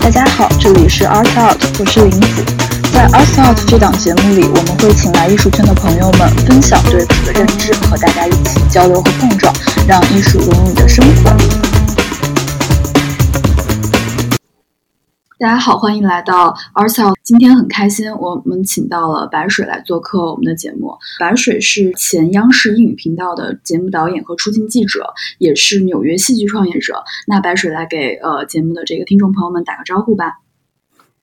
大家好，这里是 Art Out，我是林子。在 Art Out 这档节目里，我们会请来艺术圈的朋友们分享对此的认知，和大家一起交流和碰撞，让艺术融入你的生活。大家好，欢迎来到 Arts。今天很开心，我们请到了白水来做客我们的节目。白水是前央视英语频道的节目导演和出镜记者，也是纽约戏剧创业者。那白水来给呃节目的这个听众朋友们打个招呼吧。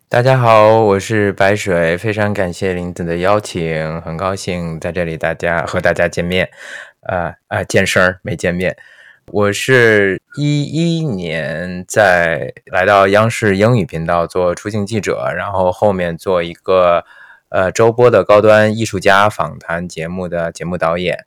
大家好，我是白水，非常感谢林子的邀请，很高兴在这里大家和大家见面。呃呃，见声儿没见面。我是一一年在来到央视英语频道做出镜记者，然后后面做一个呃周播的高端艺术家访谈节目的节目导演，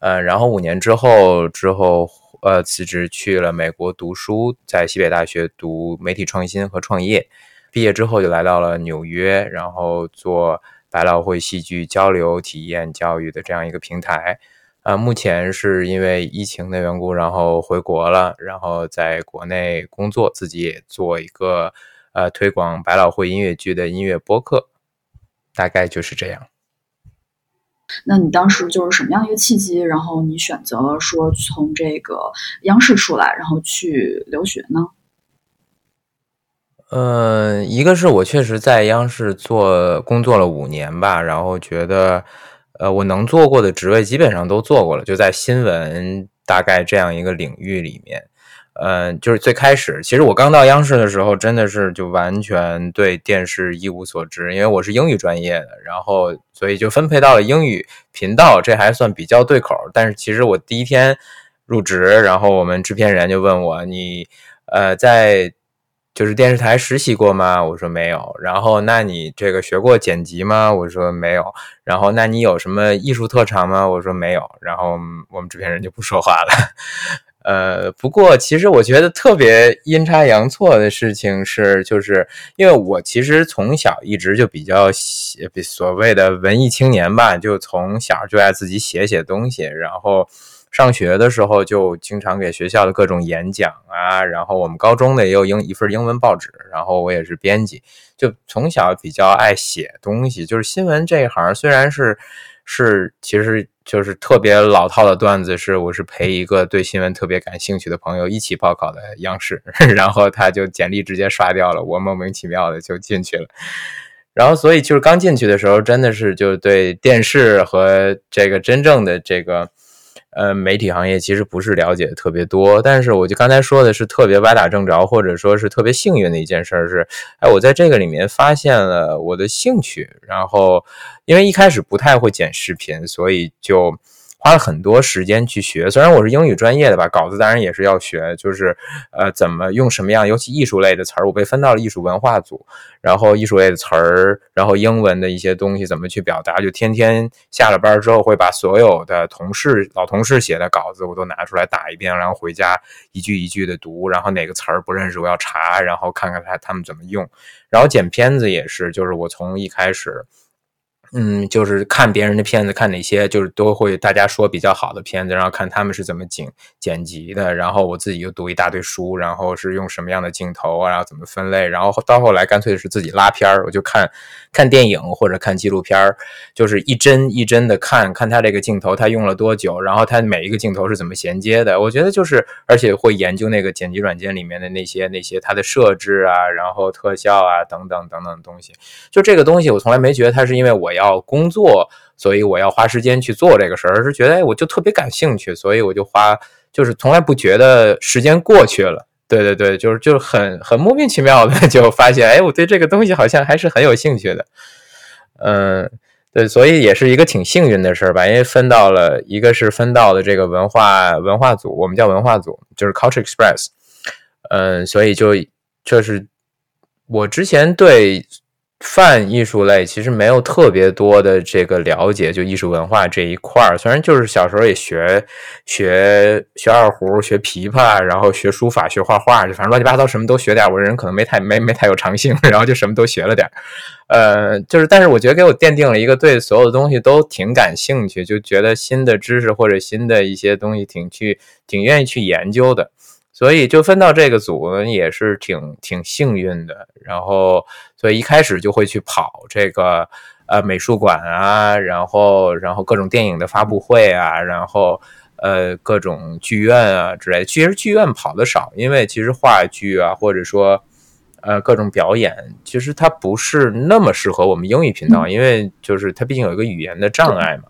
呃，然后五年之后之后呃辞职去了美国读书，在西北大学读媒体创新和创业，毕业之后就来到了纽约，然后做百老汇戏剧交流体验教育的这样一个平台。啊，目前是因为疫情的缘故，然后回国了，然后在国内工作，自己也做一个呃推广百老汇音乐剧的音乐播客，大概就是这样。那你当时就是什么样一个契机，然后你选择了说从这个央视出来，然后去留学呢？嗯，一个是我确实在央视做工作了五年吧，然后觉得。呃，我能做过的职位基本上都做过了，就在新闻大概这样一个领域里面。嗯，就是最开始，其实我刚到央视的时候，真的是就完全对电视一无所知，因为我是英语专业的，然后所以就分配到了英语频道，这还算比较对口。但是其实我第一天入职，然后我们制片人就问我，你呃在。就是电视台实习过吗？我说没有。然后那你这个学过剪辑吗？我说没有。然后那你有什么艺术特长吗？我说没有。然后我们制片人就不说话了。呃，不过其实我觉得特别阴差阳错的事情是，就是因为我其实从小一直就比较所谓的文艺青年吧，就从小就爱自己写写东西，然后。上学的时候就经常给学校的各种演讲啊，然后我们高中的也有英一份英文报纸，然后我也是编辑，就从小比较爱写东西。就是新闻这一行，虽然是是，其实就是特别老套的段子，是我是陪一个对新闻特别感兴趣的朋友一起报考的央视，然后他就简历直接刷掉了，我莫名其妙的就进去了。然后所以就是刚进去的时候，真的是就对电视和这个真正的这个。呃，媒体行业其实不是了解的特别多，但是我就刚才说的是特别歪打正着，或者说是特别幸运的一件事是，哎，我在这个里面发现了我的兴趣，然后因为一开始不太会剪视频，所以就。花了很多时间去学，虽然我是英语专业的吧，稿子当然也是要学，就是呃怎么用什么样，尤其艺术类的词儿，我被分到了艺术文化组，然后艺术类的词儿，然后英文的一些东西怎么去表达，就天天下了班之后会把所有的同事老同事写的稿子我都拿出来打一遍，然后回家一句一句的读，然后哪个词儿不认识我要查，然后看看他他们怎么用，然后剪片子也是，就是我从一开始。嗯，就是看别人的片子，看哪些就是都会大家说比较好的片子，然后看他们是怎么剪剪辑的，然后我自己又读一大堆书，然后是用什么样的镜头啊，然后怎么分类，然后到后来干脆是自己拉片儿，我就看看电影或者看纪录片儿，就是一帧一帧的看看他这个镜头他用了多久，然后他每一个镜头是怎么衔接的，我觉得就是而且会研究那个剪辑软件里面的那些那些它的设置啊，然后特效啊等等等等东西，就这个东西我从来没觉得它是因为我。要工作，所以我要花时间去做这个事儿，而是觉得哎，我就特别感兴趣，所以我就花，就是从来不觉得时间过去了。对对对，就是就是很很莫名其妙的就发现，哎，我对这个东西好像还是很有兴趣的。嗯，对，所以也是一个挺幸运的事儿吧，因为分到了一个是分到了这个文化文化组，我们叫文化组，就是 Culture Express。嗯，所以就就是我之前对。泛艺术类其实没有特别多的这个了解，就艺术文化这一块儿。虽然就是小时候也学学学二胡、学琵琶，然后学书法、学画画，反正乱七八糟什么都学点。我人可能没太没没太有长性，然后就什么都学了点。呃，就是但是我觉得给我奠定了一个对所有的东西都挺感兴趣，就觉得新的知识或者新的一些东西挺去挺愿意去研究的。所以就分到这个组也是挺挺幸运的。然后，所以一开始就会去跑这个呃美术馆啊，然后然后各种电影的发布会啊，然后呃各种剧院啊之类的。其实剧院跑的少，因为其实话剧啊，或者说。呃，各种表演其实它不是那么适合我们英语频道，因为就是它毕竟有一个语言的障碍嘛。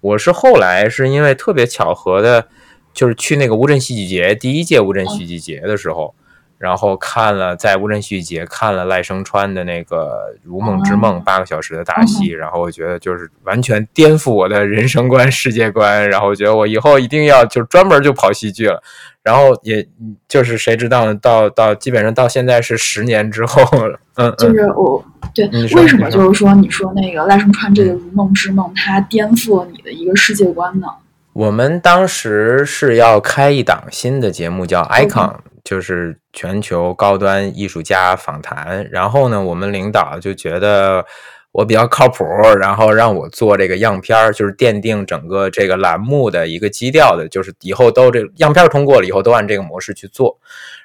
我是后来是因为特别巧合的，就是去那个乌镇戏剧节第一届乌镇戏剧节的时候。然后看了在乌镇戏剧节看了赖声川的那个《如梦之梦》八个小时的大戏，然后我觉得就是完全颠覆我的人生观、世界观。然后我觉得我以后一定要就专门就跑戏剧了。然后也就是谁知道呢？到到基本上到现在是十年之后了。嗯，就是我对为什么就是说你说那个赖声川这个《如梦之梦》它颠覆了你的一个世界观呢？我们当时是要开一档新的节目叫 Icon。就是全球高端艺术家访谈，然后呢，我们领导就觉得我比较靠谱，然后让我做这个样片儿，就是奠定整个这个栏目的一个基调的，就是以后都这样片通过了以后都按这个模式去做。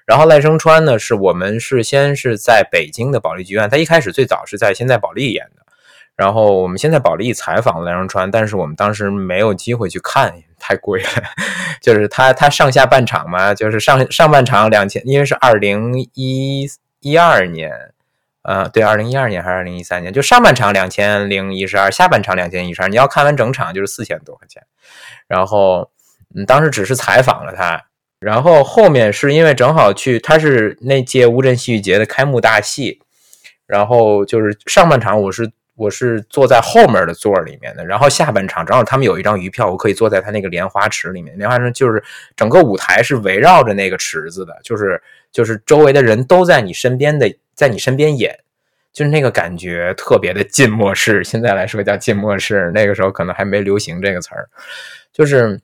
然后赖声川呢，是我们是先是在北京的保利剧院，他一开始最早是在现在保利演的。然后我们现在保利采访了赖声川，但是我们当时没有机会去看，太贵了。就是他他上下半场嘛，就是上上半场两千，因为是二零一一二年，呃，对，二零一二年还是二零一三年，就上半场两千零一十二，下半场两千一十二。你要看完整场就是四千多块钱。然后嗯，当时只是采访了他，然后后面是因为正好去，他是那届乌镇戏剧节的开幕大戏，然后就是上半场我是。我是坐在后面的座里面的，然后下半场正好他们有一张余票，我可以坐在他那个莲花池里面。莲花池就是整个舞台是围绕着那个池子的，就是就是周围的人都在你身边的，在你身边演，就是那个感觉特别的静默式。现在来说叫静默式，那个时候可能还没流行这个词儿。就是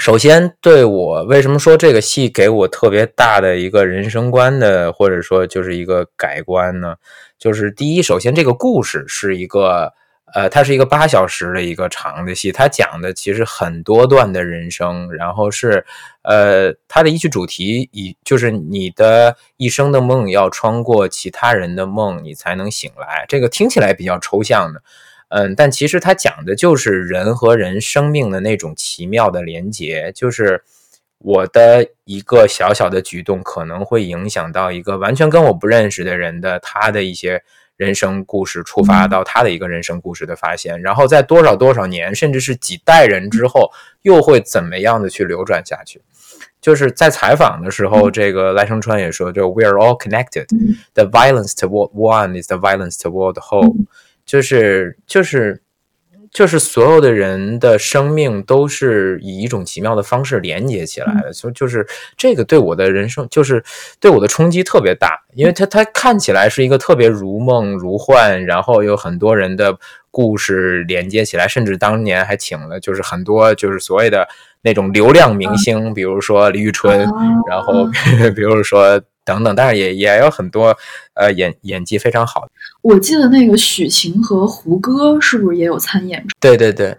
首先对我为什么说这个戏给我特别大的一个人生观的，或者说就是一个改观呢？就是第一，首先这个故事是一个，呃，它是一个八小时的一个长的戏，它讲的其实很多段的人生，然后是，呃，它的一句主题以就是你的一生的梦要穿过其他人的梦，你才能醒来。这个听起来比较抽象的，嗯，但其实它讲的就是人和人生命的那种奇妙的连结，就是。我的一个小小的举动可能会影响到一个完全跟我不认识的人的他的一些人生故事，触发到他的一个人生故事的发现，然后在多少多少年，甚至是几代人之后，又会怎么样的去流转下去？就是在采访的时候，这个赖声川也说，就 We are all connected. The violence toward one is the violence toward the whole. 就是就是。就是所有的人的生命都是以一种奇妙的方式连接起来的，所以就是这个对我的人生，就是对我的冲击特别大，因为它它看起来是一个特别如梦如幻，然后有很多人的故事连接起来，甚至当年还请了就是很多就是所谓的那种流量明星，比如说李宇春，然后 比如说。等等，但是也也有很多，呃，演演技非常好的。我记得那个许晴和胡歌是不是也有参演？对对对，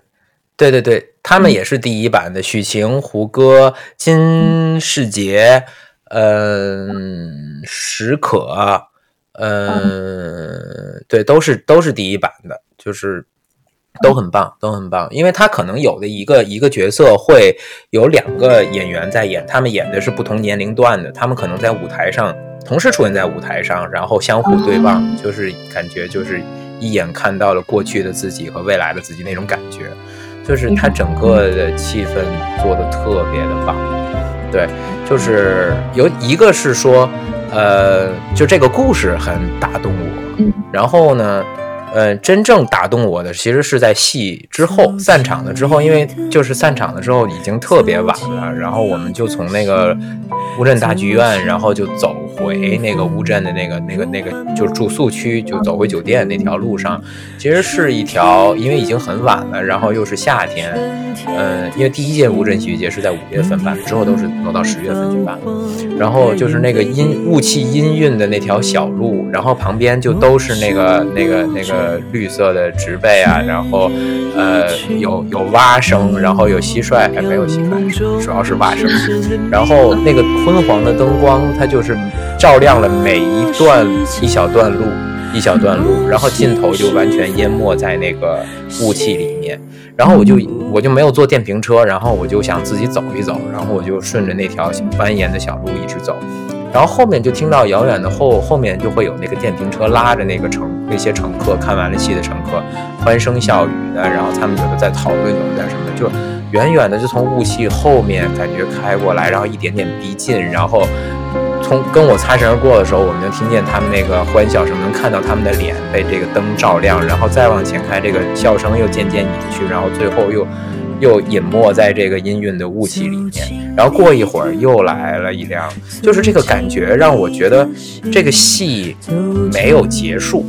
对对对，他们也是第一版的。许晴、胡歌、金世杰，嗯，史可，嗯，对，都是都是第一版的，就是。都很棒，都很棒，因为他可能有的一个一个角色会有两个演员在演，他们演的是不同年龄段的，他们可能在舞台上同时出现在舞台上，然后相互对望，就是感觉就是一眼看到了过去的自己和未来的自己那种感觉，就是他整个的气氛做的特别的棒，对，就是有一个是说，呃，就这个故事很打动我，然后呢。呃，真正打动我的其实是在戏之后散场了之后，因为就是散场了之后已经特别晚了，然后我们就从那个乌镇大剧院，然后就走回那个乌镇的那个那个那个就是住宿区，就走回酒店那条路上，其实是一条，因为已经很晚了，然后又是夏天，嗯，因为第一届乌镇戏剧节是在五月份办，之后都是挪到十月份去办，然后就是那个阴雾气氤氲的那条小路，然后旁边就都是那个那个那个呃绿色的植被啊，然后呃有有蛙声，然后有蟋蟀，哎没有蟋蟀，主要是蛙声，然后那个昏黄的灯光，它就是照亮了每一段一小段路。一小段路，然后尽头就完全淹没在那个雾气里面，然后我就我就没有坐电瓶车，然后我就想自己走一走，然后我就顺着那条蜿蜒的小路一直走，然后后面就听到遥远的后后面就会有那个电瓶车拉着那个乘那些乘客看完了戏的乘客欢声笑语的，然后他们有的在讨论，有的在什么，就远远的就从雾气后面感觉开过来，然后一点点逼近，然后。从跟我擦身而过的时候，我们就听见他们那个欢笑声，能看到他们的脸被这个灯照亮，然后再往前开，这个笑声又渐渐隐去，然后最后又又隐没在这个氤氲的雾气里面。然后过一会儿又来了一辆，就是这个感觉让我觉得这个戏没有结束，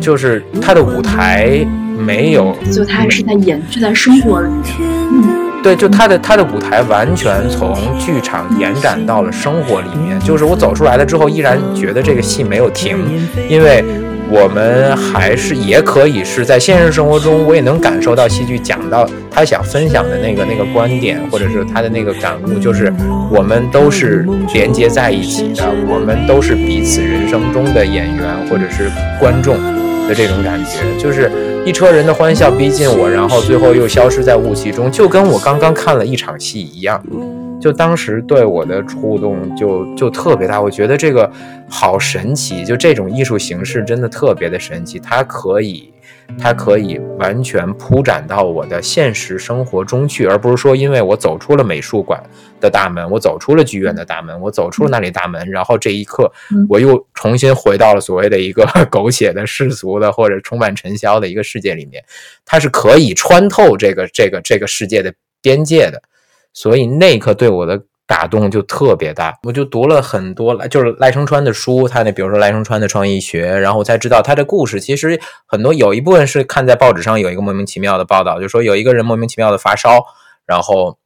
就是他的舞台没有，就他还是在延续在生活里面。嗯。对，就他的他的舞台完全从剧场延展到了生活里面，就是我走出来了之后，依然觉得这个戏没有停，因为我们还是也可以是在现实生活中，我也能感受到戏剧讲到他想分享的那个那个观点，或者是他的那个感悟，就是我们都是连接在一起的，我们都是彼此人生中的演员或者是观众的这种感觉，就是。一车人的欢笑逼近我，然后最后又消失在雾气中，就跟我刚刚看了一场戏一样。就当时对我的触动就就特别大，我觉得这个好神奇，就这种艺术形式真的特别的神奇，它可以。它可以完全铺展到我的现实生活中去，而不是说因为我走出了美术馆的大门，我走出了剧院的大门，我走出了那里大门，然后这一刻我又重新回到了所谓的一个 狗血的世俗的或者充满尘嚣的一个世界里面。它是可以穿透这个这个这个世界的边界的，所以那一刻对我的。打动就特别大，我就读了很多就是赖声川的书，他那比如说赖声川的创意学，然后我才知道他的故事。其实很多有一部分是看在报纸上有一个莫名其妙的报道，就说有一个人莫名其妙的发烧，然后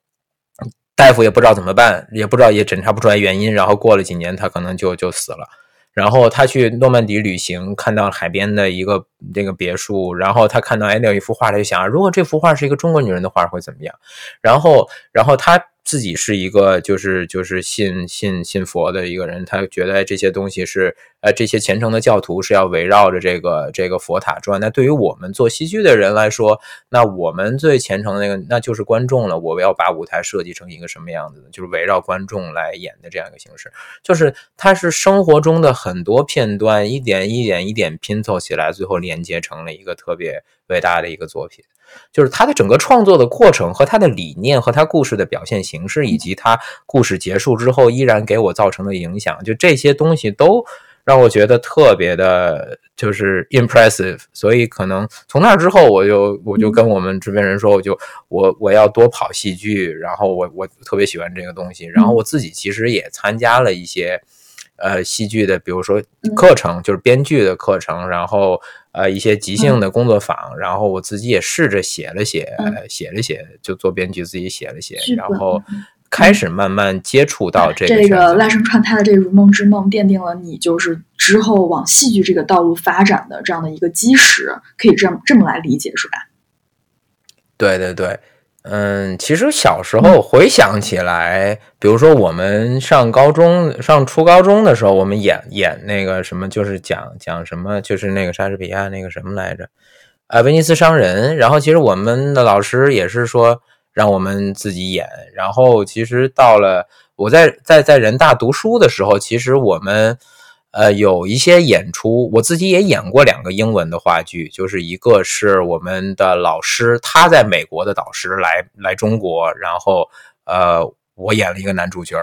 大夫也不知道怎么办，也不知道也诊查不出来原因，然后过了几年他可能就就死了。然后他去诺曼底旅行，看到海边的一个那个别墅，然后他看到哎那有一幅画，他就想，如果这幅画是一个中国女人的画会怎么样？然后然后他。自己是一个就是就是信信信佛的一个人，他觉得这些东西是呃这些虔诚的教徒是要围绕着这个这个佛塔转。那对于我们做戏剧的人来说，那我们最虔诚的那个那就是观众了。我要把舞台设计成一个什么样子的？就是围绕观众来演的这样一个形式。就是它是生活中的很多片段，一点一点一点拼凑起来，最后连接成了一个特别伟大的一个作品。就是他的整个创作的过程和他的理念和他故事的表现形式，以及他故事结束之后依然给我造成的影响，就这些东西都让我觉得特别的，就是 impressive。所以可能从那之后，我就我就跟我们制片人说，我就我我要多跑戏剧，然后我我特别喜欢这个东西，然后我自己其实也参加了一些。呃，戏剧的，比如说课程，就是编剧的课程，然后呃一些即兴的工作坊，然后我自己也试着写了写，写了写，就做编剧，自己写了写，然后开始慢慢接触到这个。这个赖声川他的这个《如梦之梦》奠定了你就是之后往戏剧这个道路发展的这样的一个基石，可以这么这么来理解，是吧？对对对。嗯，其实小时候回想起来，比如说我们上高中、上初高中的时候，我们演演那个什么，就是讲讲什么，就是那个莎士比亚那个什么来着，啊，威尼斯商人。然后其实我们的老师也是说让我们自己演。然后其实到了我在在在人大读书的时候，其实我们。呃，有一些演出，我自己也演过两个英文的话剧，就是一个是我们的老师他在美国的导师来来中国，然后呃，我演了一个男主角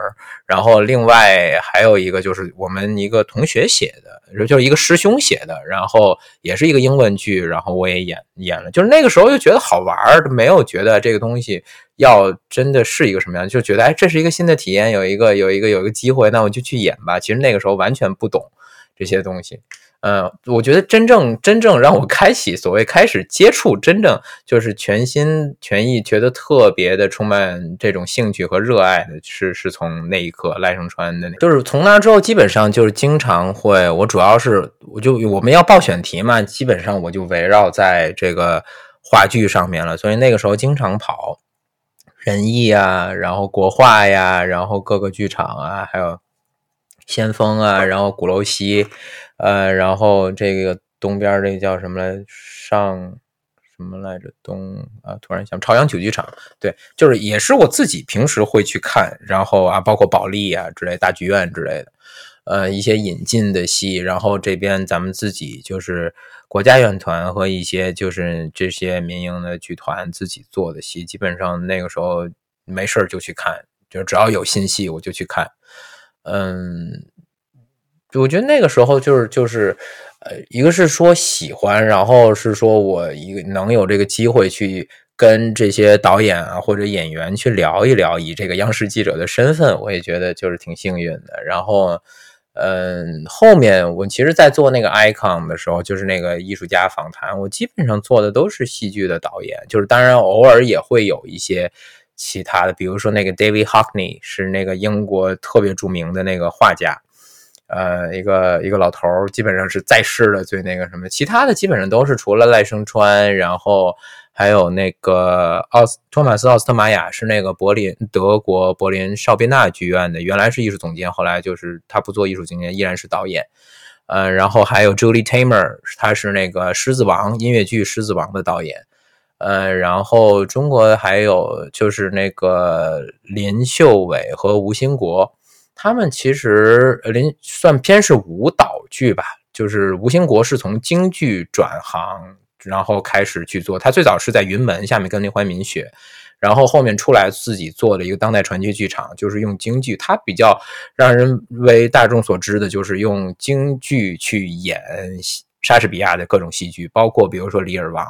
然后另外还有一个就是我们一个同学写的，就是一个师兄写的，然后也是一个英文剧，然后我也演演了，就是那个时候就觉得好玩没有觉得这个东西要真的是一个什么样，就觉得哎，这是一个新的体验，有一个有一个有一个机会，那我就去演吧。其实那个时候完全不懂这些东西。嗯，我觉得真正真正让我开启所谓开始接触，真正就是全心全意，觉得特别的充满这种兴趣和热爱的是，是从那一刻赖声川的，就是从那之后，基本上就是经常会，我主要是我就我们要报选题嘛，基本上我就围绕在这个话剧上面了，所以那个时候经常跑仁义啊，然后国画呀，然后各个剧场啊，还有先锋啊，然后鼓楼西。呃，然后这个东边这个叫什么来？上什么来着？东啊，突然想朝阳曲剧场，对，就是也是我自己平时会去看，然后啊，包括保利啊之类大剧院之类的，呃，一些引进的戏，然后这边咱们自己就是国家院团和一些就是这些民营的剧团自己做的戏，基本上那个时候没事就去看，就只要有新戏我就去看，嗯。我觉得那个时候就是就是，呃，一个是说喜欢，然后是说我一个能有这个机会去跟这些导演啊或者演员去聊一聊，以这个央视记者的身份，我也觉得就是挺幸运的。然后，嗯，后面我其实，在做那个 icon 的时候，就是那个艺术家访谈，我基本上做的都是戏剧的导演，就是当然偶尔也会有一些其他的，比如说那个 David Hockney 是那个英国特别著名的那个画家。呃，一个一个老头儿，基本上是在世的最那个什么，其他的基本上都是除了赖声川，然后还有那个奥斯托马斯奥斯特玛雅是那个柏林德国柏林绍宾纳剧院的，原来是艺术总监，后来就是他不做艺术总监，依然是导演。呃，然后还有 Julie Tamer，他是那个狮子王音乐剧狮子王的导演。呃，然后中国还有就是那个林秀伟和吴兴国。他们其实林算偏是舞蹈剧吧，就是吴兴国是从京剧转行，然后开始去做。他最早是在云门下面跟林怀民学，然后后面出来自己做了一个当代传奇剧场，就是用京剧。他比较让人为大众所知的就是用京剧去演莎士比亚的各种戏剧，包括比如说《李尔王》。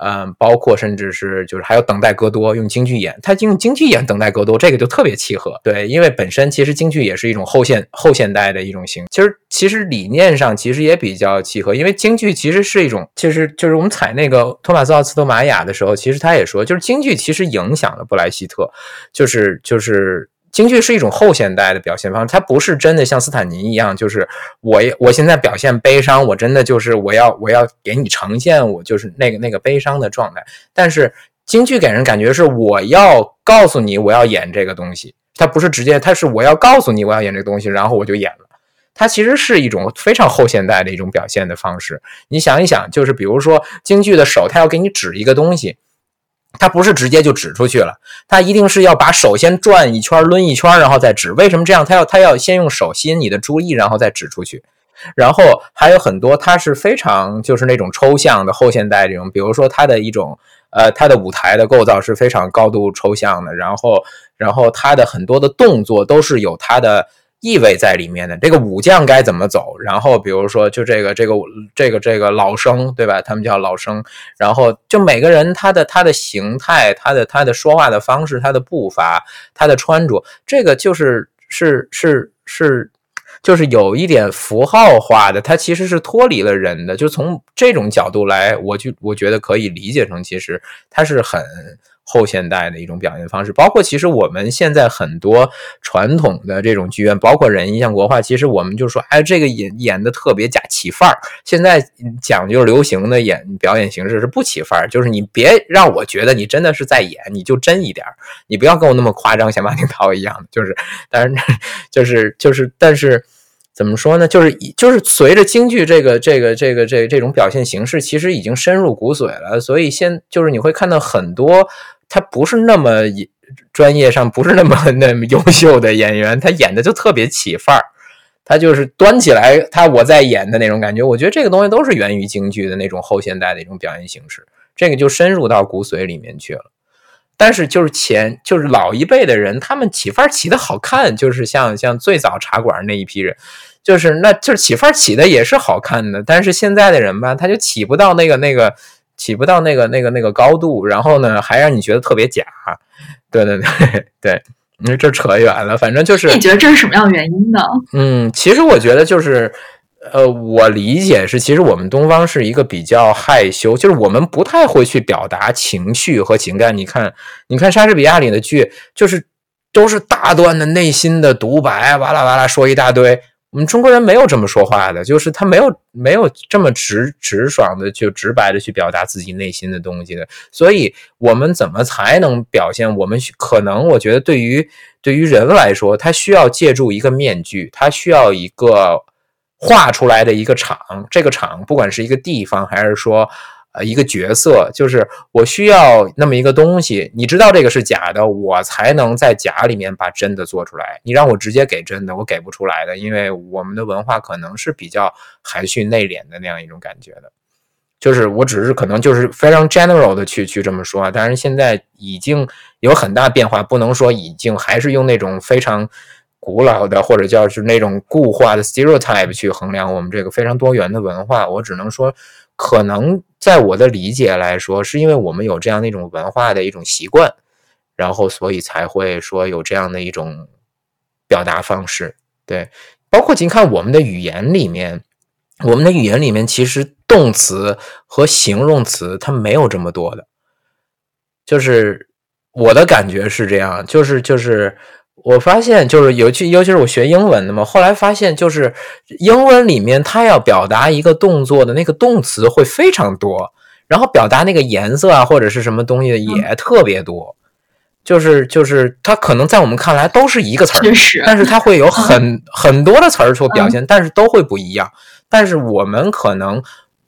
嗯，包括甚至是就是还有等待戈多用京剧演，他用京剧演等待戈多，这个就特别契合。对，因为本身其实京剧也是一种后现后现代的一种形，其实其实理念上其实也比较契合，因为京剧其实是一种，其实就是我们采那个托马斯奥斯特玛雅的时候，其实他也说，就是京剧其实影响了布莱希特，就是就是。京剧是一种后现代的表现方式，它不是真的像斯坦尼一样，就是我我现在表现悲伤，我真的就是我要我要给你呈现我就是那个那个悲伤的状态。但是京剧给人感觉是我要告诉你我要演这个东西，它不是直接，它是我要告诉你我要演这个东西，然后我就演了。它其实是一种非常后现代的一种表现的方式。你想一想，就是比如说京剧的手，它要给你指一个东西。他不是直接就指出去了，他一定是要把手先转一圈、抡一圈，然后再指。为什么这样？他要他要先用手吸引你的注意，然后再指出去。然后还有很多，它是非常就是那种抽象的后现代这种，比如说它的一种呃，它的舞台的构造是非常高度抽象的，然后然后它的很多的动作都是有它的。意味在里面的这个武将该怎么走？然后比如说，就这个这个这个这个老生，对吧？他们叫老生。然后就每个人他的他的形态，他的他的说话的方式，他的步伐，他的穿着，这个就是是是是，就是有一点符号化的。它其实是脱离了人的。就从这种角度来，我就我觉得可以理解成，其实它是很。后现代的一种表现方式，包括其实我们现在很多传统的这种剧院，包括人像国画，其实我们就说，哎，这个演演的特别假起范儿。现在讲究流行的演表演形式是不起范儿，就是你别让我觉得你真的是在演，你就真一点儿，你不要跟我那么夸张，像马景涛一样，就是，但是就是就是，但是怎么说呢？就是就是随着京剧这个这个这个这这种表现形式，其实已经深入骨髓了，所以现就是你会看到很多。他不是那么专业上不是那么 那么优秀的演员，他演的就特别起范儿，他就是端起来他我在演的那种感觉。我觉得这个东西都是源于京剧的那种后现代的一种表演形式，这个就深入到骨髓里面去了。但是就是前就是老一辈的人，他们起范儿起的好看，就是像像最早茶馆那一批人，就是那就是起范儿起的也是好看的。但是现在的人吧，他就起不到那个那个。起不到那个那个那个高度，然后呢，还让你觉得特别假。对对对对，你说 这扯远了，反正就是你觉得这是什么样的原因呢？嗯，其实我觉得就是，呃，我理解是，其实我们东方是一个比较害羞，就是我们不太会去表达情绪和情感。你看，你看莎士比亚里的剧，就是都是大段的内心的独白，哇啦哇啦说一大堆。我们中国人没有这么说话的，就是他没有没有这么直直爽的就直白的去表达自己内心的东西的，所以我们怎么才能表现？我们可能我觉得对于对于人来说，他需要借助一个面具，他需要一个画出来的一个场，这个场不管是一个地方还是说。一个角色就是我需要那么一个东西，你知道这个是假的，我才能在假里面把真的做出来。你让我直接给真的，我给不出来的，因为我们的文化可能是比较含蓄内敛的那样一种感觉的。就是我只是可能就是非常 general 的去去这么说，但是现在已经有很大变化，不能说已经还是用那种非常古老的或者叫是那种固化的 stereotype 去衡量我们这个非常多元的文化。我只能说。可能在我的理解来说，是因为我们有这样的一种文化的一种习惯，然后所以才会说有这样的一种表达方式。对，包括你看我们的语言里面，我们的语言里面其实动词和形容词它没有这么多的，就是我的感觉是这样，就是就是。我发现就是尤其尤其是我学英文的嘛，后来发现就是英文里面它要表达一个动作的那个动词会非常多，然后表达那个颜色啊或者是什么东西的也特别多，就是就是它可能在我们看来都是一个词儿，但是它会有很很多的词儿所表现，但是都会不一样。但是我们可能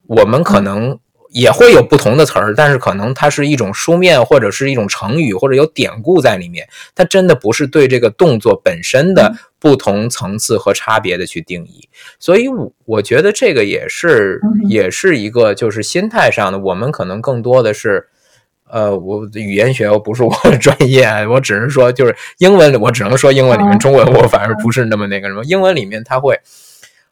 我们可能。也会有不同的词儿，但是可能它是一种书面或者是一种成语或者有典故在里面，它真的不是对这个动作本身的不同层次和差别的去定义。所以，我我觉得这个也是也是一个就是心态上的。我们可能更多的是，呃，我语言学又不是我的专业，我只是说就是英文，我只能说英文里面，中文我反而不是那么那个什么。英文里面它会。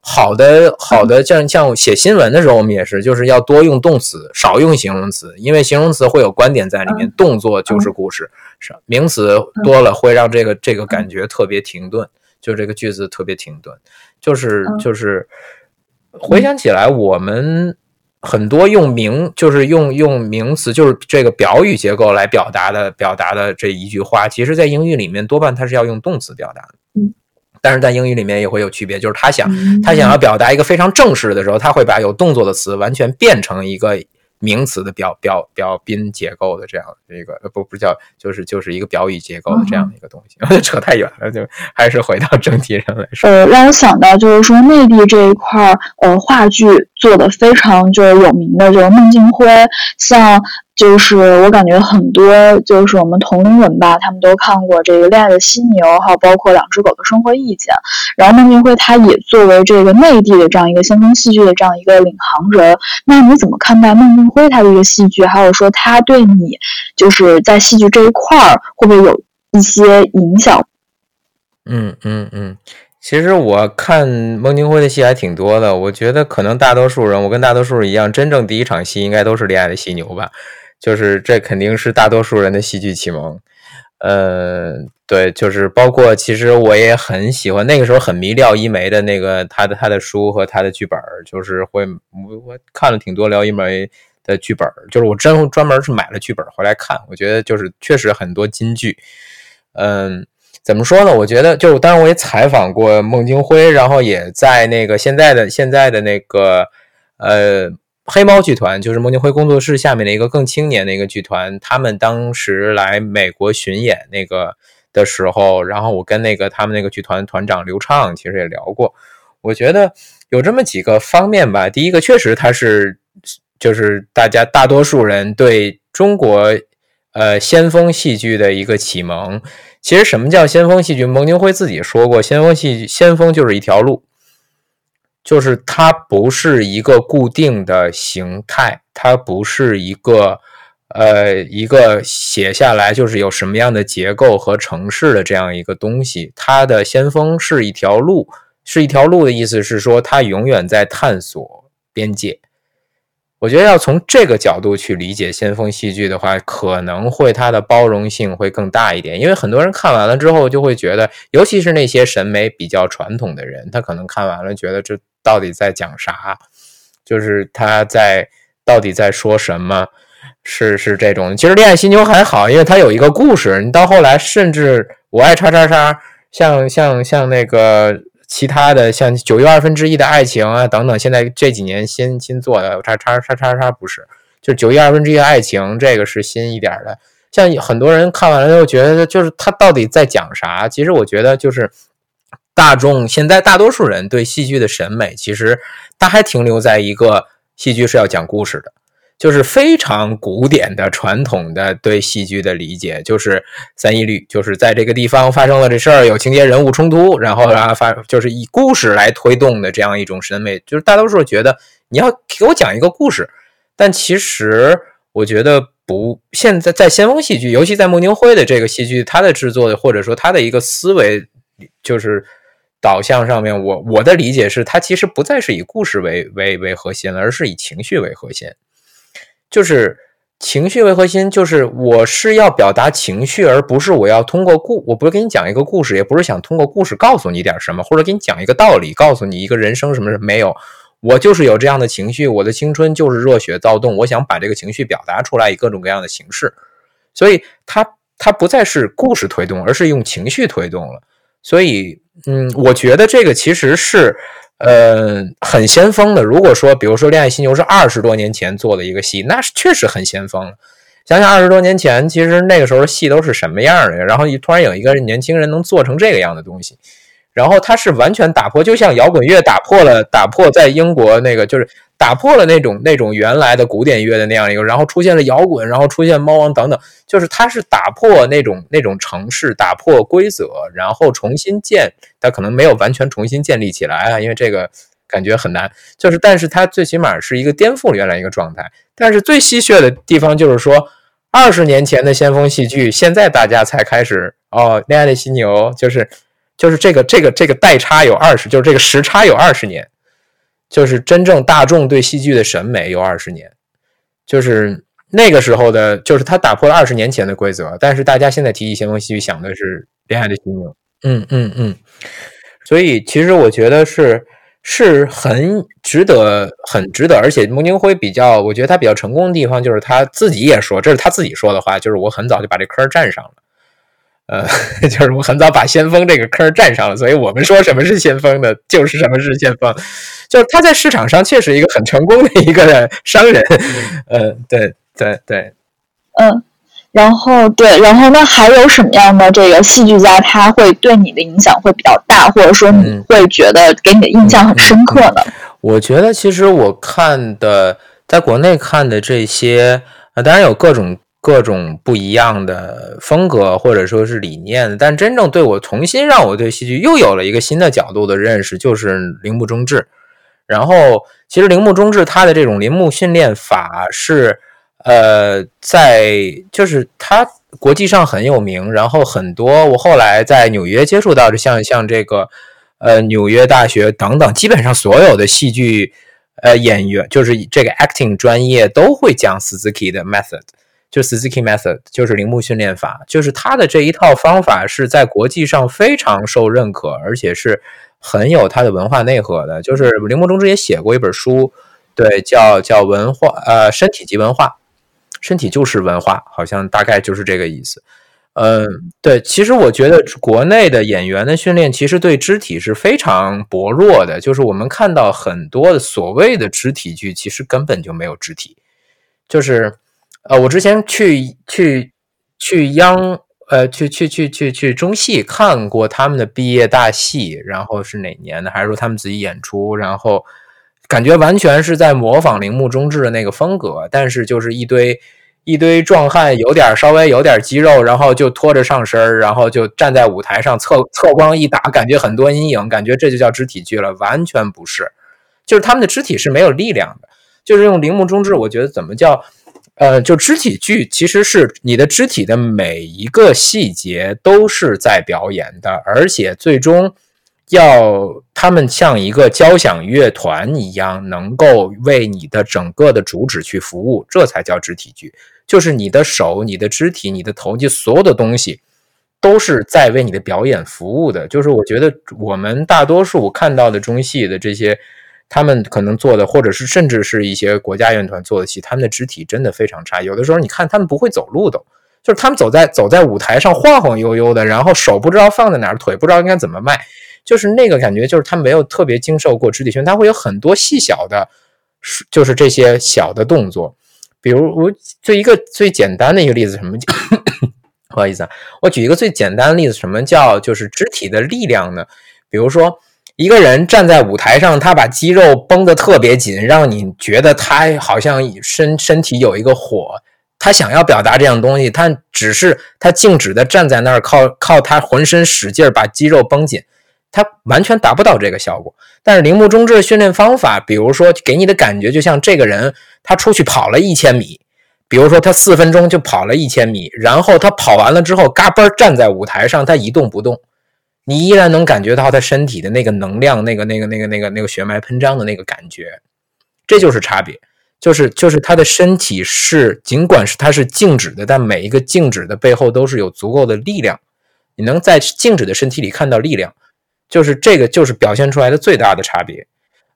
好的，好的，像像写新闻的时候，我们也是，就是要多用动词，少用形容词，因为形容词会有观点在里面，动作就是故事，是名词多了会让这个这个感觉特别停顿，就这个句子特别停顿，就是就是回想起来，我们很多用名，就是用用名词，就是这个表语结构来表达的表达的这一句话，其实在英语里面多半它是要用动词表达的。但是在英语里面也会有区别，就是他想他想要表达一个非常正式的时候，他会把有动作的词完全变成一个名词的表表表宾结构的这样一个不不叫就是就是一个表语结构的这样的一个东西。扯太远了，就还是回到正题上来说。呃，让我想到就是说内地这一块儿，呃，话剧做的非常就是有名的，就是孟京辉，像。就是我感觉很多就是我们同龄人吧，他们都看过这个《恋爱的犀牛》，还有包括《两只狗的生活意见》。然后孟京辉他也作为这个内地的这样一个先锋戏剧的这样一个领航人，那你怎么看待孟京辉他的一个戏剧？还有说他对你就是在戏剧这一块儿会不会有一些影响？嗯嗯嗯，其实我看孟京辉的戏还挺多的。我觉得可能大多数人，我跟大多数人一样，真正第一场戏应该都是《恋爱的犀牛》吧。就是这肯定是大多数人的戏剧启蒙，呃，对，就是包括其实我也很喜欢那个时候很迷廖一梅的那个他的他的书和他的剧本，就是会我我看了挺多廖一梅的剧本，就是我真专门是买了剧本回来看，我觉得就是确实很多金句，嗯，怎么说呢？我觉得就当然我也采访过孟京辉，然后也在那个现在的现在的那个呃。黑猫剧团就是孟京辉工作室下面的一个更青年的一个剧团，他们当时来美国巡演那个的时候，然后我跟那个他们那个剧团团长刘畅其实也聊过，我觉得有这么几个方面吧。第一个，确实他是就是大家大多数人对中国呃先锋戏剧的一个启蒙。其实什么叫先锋戏剧？孟京辉自己说过，先锋戏剧先锋就是一条路。就是它不是一个固定的形态，它不是一个，呃，一个写下来就是有什么样的结构和城市的这样一个东西。它的先锋是一条路，是一条路的意思是说，它永远在探索边界。我觉得要从这个角度去理解先锋戏剧的话，可能会它的包容性会更大一点。因为很多人看完了之后就会觉得，尤其是那些审美比较传统的人，他可能看完了觉得这到底在讲啥？就是他在到底在说什么？是是这种。其实《恋爱犀牛》还好，因为它有一个故事。你到后来，甚至我爱叉叉叉，像像像那个。其他的像九又二分之一的爱情啊等等，现在这几年新新做的叉叉叉叉叉不是，就是九又二分之一的爱情，这个是新一点的。像很多人看完了又觉得，就是他到底在讲啥？其实我觉得就是大众现在大多数人对戏剧的审美，其实他还停留在一个戏剧是要讲故事的。就是非常古典的传统的对戏剧的理解，就是三一律，就是在这个地方发生了这事儿，有情节人物冲突，然后啊发就是以故事来推动的这样一种审美。就是大多数觉得你要给我讲一个故事，但其实我觉得不。现在在先锋戏剧，尤其在孟京辉的这个戏剧，他的制作或者说他的一个思维就是导向上面，我我的理解是，他其实不再是以故事为为为核心了，而是以情绪为核心。就是情绪为核心，就是我是要表达情绪，而不是我要通过故，我不是给你讲一个故事，也不是想通过故事告诉你点什么，或者给你讲一个道理，告诉你一个人生什么什么没有，我就是有这样的情绪，我的青春就是热血躁动，我想把这个情绪表达出来，以各种各样的形式，所以它它不再是故事推动，而是用情绪推动了，所以嗯，我觉得这个其实是。呃，很先锋的。如果说，比如说《恋爱犀牛》是二十多年前做的一个戏，那是确实很先锋。想想二十多年前，其实那个时候戏都是什么样的？然后突然有一个年轻人能做成这个样的东西，然后他是完全打破，就像摇滚乐打破了，打破在英国那个就是。打破了那种那种原来的古典乐的那样一个，然后出现了摇滚，然后出现猫王等等，就是它是打破那种那种城市，打破规则，然后重新建，它可能没有完全重新建立起来啊，因为这个感觉很难。就是，但是它最起码是一个颠覆原来一个状态。但是最吸血的地方就是说，二十年前的先锋戏剧，现在大家才开始哦，恋爱的犀牛就是就是这个这个这个代差有二十，就是这个时差有二十年。就是真正大众对戏剧的审美有二十年，就是那个时候的，就是他打破了二十年前的规则。但是大家现在提起先锋戏剧，想的是恋爱的犀牛。嗯嗯嗯。所以其实我觉得是是很值得，很值得。而且孟京辉比较，我觉得他比较成功的地方就是他自己也说，这是他自己说的话，就是我很早就把这坑占上了。呃，就是我很早把先锋这个坑占上了，所以我们说什么是先锋的，就是什么是先锋。就是他在市场上确实一个很成功的一个商人。呃，对对对，嗯，然后对，然后那还有什么样的这个戏剧家，他会对你的影响会比较大，或者说你会觉得给你的印象很深刻呢？我觉得其实我看的，在国内看的这些，啊，当然有各种。各种不一样的风格或者说是理念，但真正对我重新让我对戏剧又有了一个新的角度的认识，就是铃木忠志。然后，其实铃木忠志他的这种铃木训练法是，呃，在就是他国际上很有名。然后很多我后来在纽约接触到的，像像这个呃纽约大学等等，基本上所有的戏剧呃演员，就是这个 acting 专业都会讲 Suzuki 的 method。就 Suzuki Method，就是铃木训练法，就是他的这一套方法是在国际上非常受认可，而且是很有他的文化内核的。就是铃木忠之也写过一本书，对，叫叫文化，呃，身体及文化，身体就是文化，好像大概就是这个意思。嗯，对，其实我觉得国内的演员的训练其实对肢体是非常薄弱的，就是我们看到很多的所谓的肢体剧，其实根本就没有肢体，就是。呃，我之前去去去央呃去去去去去中戏看过他们的毕业大戏，然后是哪年的？还是说他们自己演出？然后感觉完全是在模仿铃木忠志的那个风格，但是就是一堆一堆壮汉，有点稍微有点肌肉，然后就拖着上身然后就站在舞台上，侧侧光一打，感觉很多阴影，感觉这就叫肢体剧了，完全不是，就是他们的肢体是没有力量的，就是用铃木忠志，我觉得怎么叫？呃，就肢体剧其实是你的肢体的每一个细节都是在表演的，而且最终要他们像一个交响乐团一样，能够为你的整个的主旨去服务，这才叫肢体剧。就是你的手、你的肢体、你的头，就所有的东西，都是在为你的表演服务的。就是我觉得我们大多数看到的中戏的这些，他们可能做的，或者是甚至是一些国家院团做的戏，他们的肢体真的非常差。有的时候你看他们不会走路都，就是他们走在走在舞台上晃晃悠悠的，然后手不知道放在哪儿，腿不知道应该怎么迈，就是那个感觉，就是他没有特别经受过肢体训练，他会有很多细小的，就是这些小的动作。比如我就一个最简单的一个例子，什么？不好意思啊，我举一个最简单的例子，什么叫就是肢体的力量呢？比如说一个人站在舞台上，他把肌肉绷得特别紧，让你觉得他好像身身体有一个火，他想要表达这样东西，他只是他静止的站在那儿，靠靠他浑身使劲把肌肉绷紧。他完全达不到这个效果，但是铃木中志的训练方法，比如说给你的感觉就像这个人他出去跑了一千米，比如说他四分钟就跑了一千米，然后他跑完了之后嘎嘣站在舞台上，他一动不动，你依然能感觉到他身体的那个能量，那个那个那个那个那个血脉喷张的那个感觉，这就是差别，就是就是他的身体是尽管是他是静止的，但每一个静止的背后都是有足够的力量，你能在静止的身体里看到力量。就是这个，就是表现出来的最大的差别，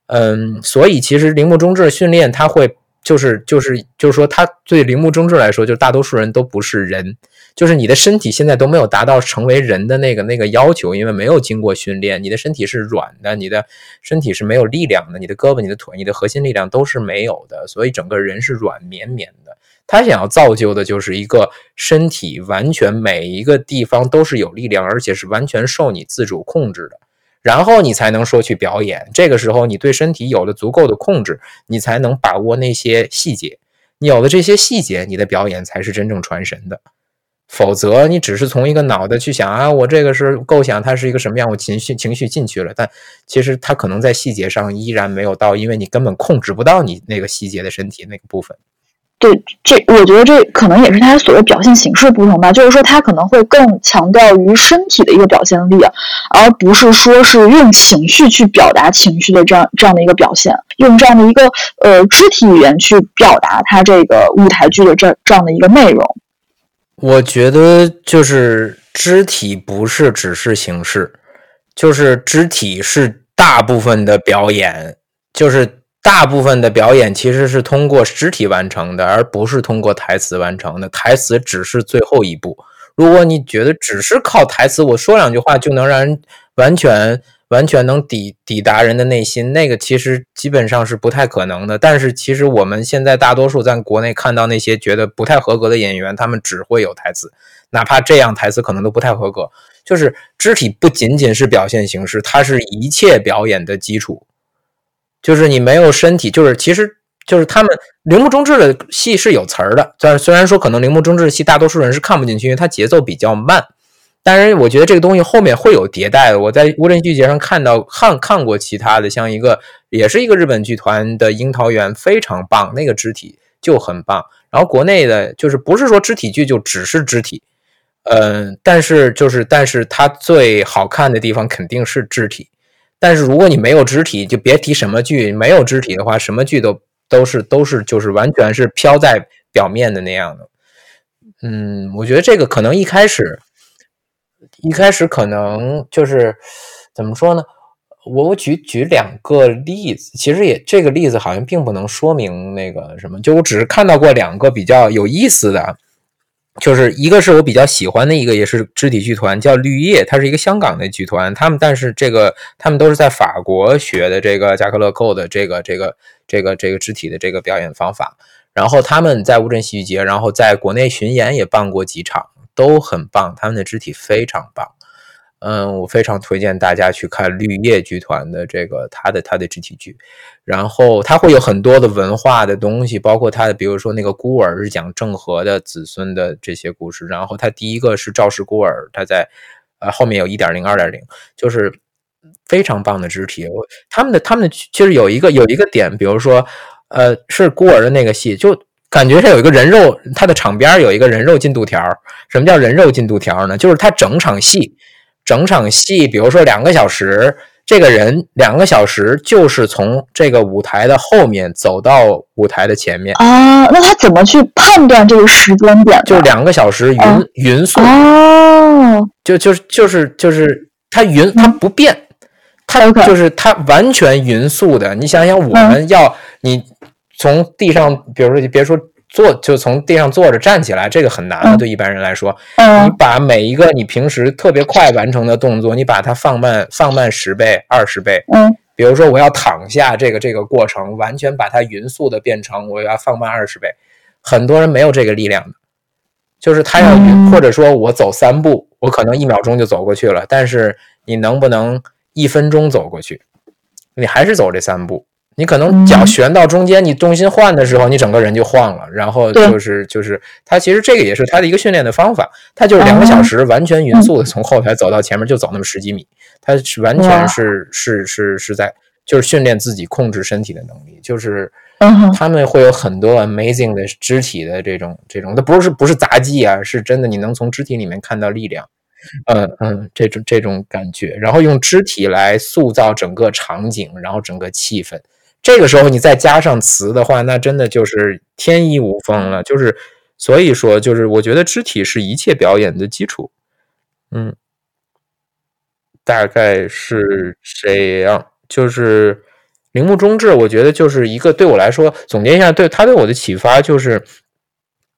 嗯，所以其实铃木中志训练，他会就是就是就是说，他对铃木中志来说，就大多数人都不是人，就是你的身体现在都没有达到成为人的那个那个要求，因为没有经过训练，你的身体是软的，你的身体是没有力量的，你的胳膊、你的腿、你的核心力量都是没有的，所以整个人是软绵绵的。他想要造就的就是一个身体完全每一个地方都是有力量，而且是完全受你自主控制的，然后你才能说去表演。这个时候你对身体有了足够的控制，你才能把握那些细节。你有了这些细节，你的表演才是真正传神的。否则你只是从一个脑袋去想啊，我这个是构想它是一个什么样，我情绪情绪进去了，但其实它可能在细节上依然没有到，因为你根本控制不到你那个细节的身体那个部分。对，这我觉得这可能也是他所谓表现形式不同吧。就是说，他可能会更强调于身体的一个表现力，而不是说是用情绪去表达情绪的这样这样的一个表现，用这样的一个呃肢体语言去表达他这个舞台剧的这这样的一个内容。我觉得就是肢体不是只是形式，就是肢体是大部分的表演，就是。大部分的表演其实是通过肢体完成的，而不是通过台词完成的。台词只是最后一步。如果你觉得只是靠台词，我说两句话就能让人完全完全能抵抵达人的内心，那个其实基本上是不太可能的。但是其实我们现在大多数在国内看到那些觉得不太合格的演员，他们只会有台词，哪怕这样台词可能都不太合格。就是肢体不仅仅是表现形式，它是一切表演的基础。就是你没有身体，就是其实就是他们铃木中志的戏是有词儿的，但是虽然说可能铃木中志的戏大多数人是看不进去，因为它节奏比较慢。但是我觉得这个东西后面会有迭代的。我在乌镇剧节上看到看看过其他的，像一个也是一个日本剧团的樱桃园，非常棒，那个肢体就很棒。然后国内的就是不是说肢体剧就只是肢体，嗯，但是就是但是它最好看的地方肯定是肢体。但是如果你没有肢体，就别提什么剧。没有肢体的话，什么剧都都是都是就是完全是飘在表面的那样的。嗯，我觉得这个可能一开始一开始可能就是怎么说呢？我我举举两个例子，其实也这个例子好像并不能说明那个什么，就我只是看到过两个比较有意思的。就是一个是我比较喜欢的一个，也是肢体剧团，叫绿叶，它是一个香港的剧团。他们但是这个他们都是在法国学的这个加克勒寇的这个这个这个这个肢体的这个表演方法。然后他们在乌镇戏剧节，然后在国内巡演也办过几场，都很棒。他们的肢体非常棒。嗯，我非常推荐大家去看绿叶剧团的这个他的他的肢体剧，然后他会有很多的文化的东西，包括他的，比如说那个孤儿是讲郑和的子孙的这些故事，然后他第一个是赵氏孤儿，他在呃后面有一点零二点零，就是非常棒的肢体。他们的他们的其实有一个有一个点，比如说呃是孤儿的那个戏，就感觉是有一个人肉，他的场边有一个人肉进度条。什么叫人肉进度条呢？就是他整场戏。整场戏，比如说两个小时，这个人两个小时就是从这个舞台的后面走到舞台的前面啊。那他怎么去判断这个时间点？就两个小时匀匀速哦，就就是就是就是他匀他不变，他就是他完全匀速的。你想想，我们要你从地上，比如说你别说。坐就从地上坐着站起来，这个很难的，对一般人来说。你把每一个你平时特别快完成的动作，你把它放慢，放慢十倍、二十倍。嗯，比如说我要躺下，这个这个过程完全把它匀速的变成我要放慢二十倍。很多人没有这个力量的，就是他要匀，或者说我走三步，我可能一秒钟就走过去了，但是你能不能一分钟走过去？你还是走这三步。你可能脚旋到中间，你重心换的时候，你整个人就晃了。然后就是就是他其实这个也是他的一个训练的方法。他就是两个小时完全匀速的从后台走到前面，就走那么十几米。他是完全是是是是在就是训练自己控制身体的能力。就是他们会有很多 amazing 的肢体的这种这种，它不是不是杂技啊，是真的，你能从肢体里面看到力量。嗯嗯，这种这种感觉，然后用肢体来塑造整个场景，然后整个气氛。这个时候你再加上词的话，那真的就是天衣无缝了。就是所以说，就是我觉得肢体是一切表演的基础。嗯，大概是这样。就是铃木中志，我觉得就是一个对我来说，总结一下，对他对我的启发就是，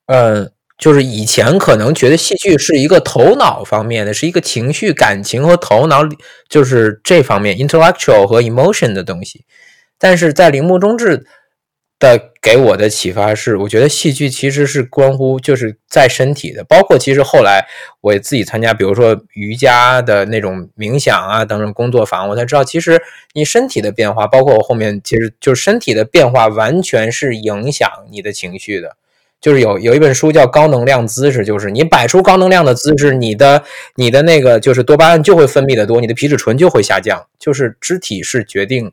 嗯，就是以前可能觉得戏剧是一个头脑方面的，是一个情绪、感情和头脑，就是这方面 intellectual 和 emotion 的东西。但是在铃木中志的给我的启发是，我觉得戏剧其实是关乎就是在身体的，包括其实后来我自己参加，比如说瑜伽的那种冥想啊等等工作坊，我才知道其实你身体的变化，包括我后面其实就是身体的变化，完全是影响你的情绪的。就是有有一本书叫《高能量姿势》，就是你摆出高能量的姿势，你的你的那个就是多巴胺就会分泌的多，你的皮质醇就会下降，就是肢体是决定。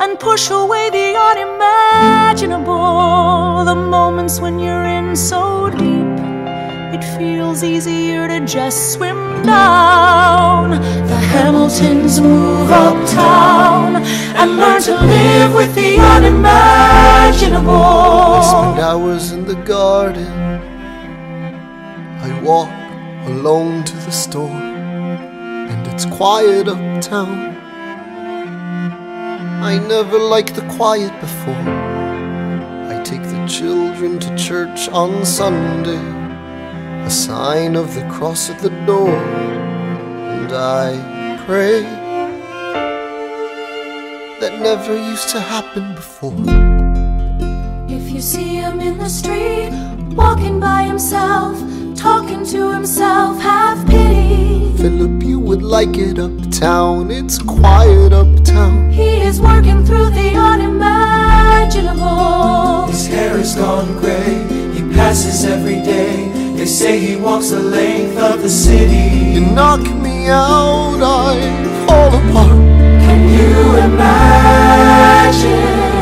and push away the unimaginable. The moments when you're in so deep, it feels easier to just swim down. The Hamiltons move uptown and learn to live with the unimaginable. I spend hours in the garden. I walk alone to the store, and it's quiet uptown. I never liked the quiet before. I take the children to church on Sunday, a sign of the cross at the door, and I pray. That never used to happen before. If you see him in the street, walking by himself, talking to himself, have pity. Philip, you would like it uptown, it's quiet uptown. He is working through the unimaginable. His hair is gone gray, he passes every day. They say he walks the length of the city. You knock me out, I fall apart. Can you imagine?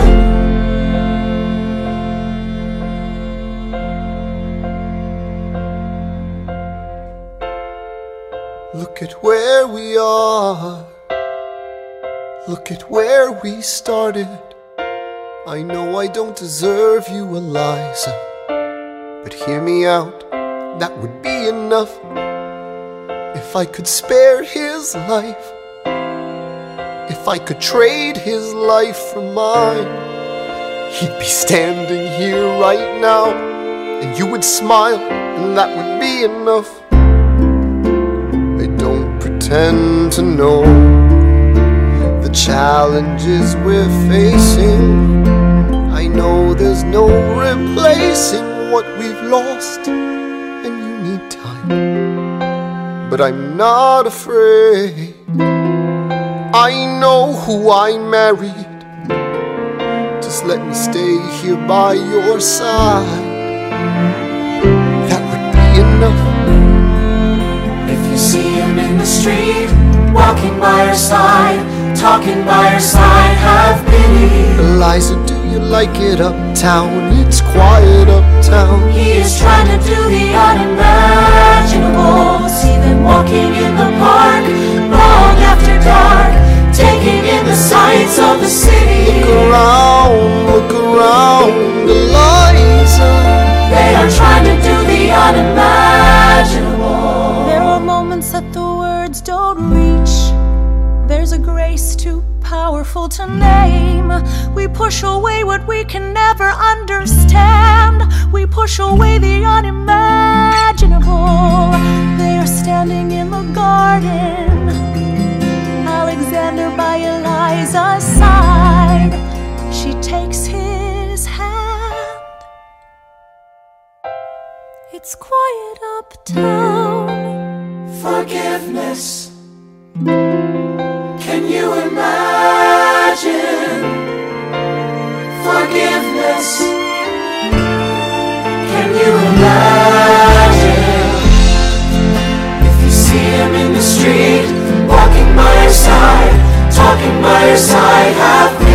Look at where we are. Look at where we started. I know I don't deserve you, Eliza. But hear me out, that would be enough. If I could spare his life, if I could trade his life for mine, he'd be standing here right now, and you would smile, and that would be enough pretend to know the challenges we're facing. I know there's no replacing what we've lost, and you need time. But I'm not afraid. I know who I married just let me stay here by your side. Street, walking by her side, talking by her side, have pity. Eliza, do you like it uptown? It's quiet uptown. He is trying to do the unimaginable. See them walking in the park, long after dark, taking in the sights of the city. Look around, look around, Eliza. They are trying to do the unimaginable. A grace too powerful to name. We push away what we can never understand. We push away the unimaginable. They are standing in the garden. Alexander by Eliza's side. She takes his hand. It's quiet uptown. Forgiveness. Can you imagine forgiveness? Can you imagine if you see him in the street, walking by your side, talking by your side, happy?